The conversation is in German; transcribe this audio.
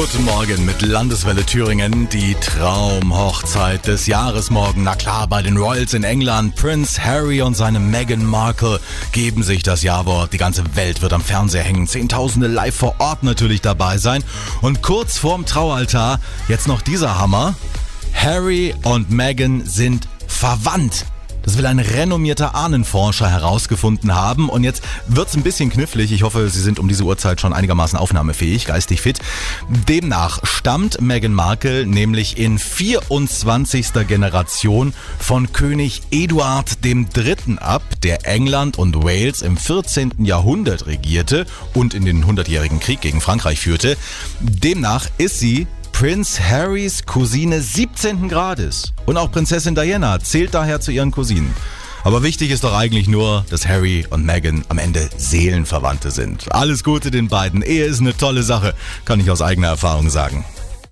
Guten Morgen mit Landeswelle Thüringen. Die Traumhochzeit des Jahres morgen. Na klar, bei den Royals in England. Prince Harry und seine Meghan Markle geben sich das Jawort. Die ganze Welt wird am Fernseher hängen. Zehntausende live vor Ort natürlich dabei sein. Und kurz vorm Traualtar jetzt noch dieser Hammer. Harry und Meghan sind verwandt. Das will ein renommierter Ahnenforscher herausgefunden haben. Und jetzt wird's ein bisschen knifflig. Ich hoffe, Sie sind um diese Uhrzeit schon einigermaßen aufnahmefähig, geistig fit. Demnach stammt Meghan Markle nämlich in 24. Generation von König Eduard III. ab, der England und Wales im 14. Jahrhundert regierte und in den 100-jährigen Krieg gegen Frankreich führte. Demnach ist sie Prince Harrys Cousine 17. Grades. Und auch Prinzessin Diana zählt daher zu ihren Cousinen. Aber wichtig ist doch eigentlich nur, dass Harry und Meghan am Ende Seelenverwandte sind. Alles Gute den beiden. Ehe ist eine tolle Sache, kann ich aus eigener Erfahrung sagen.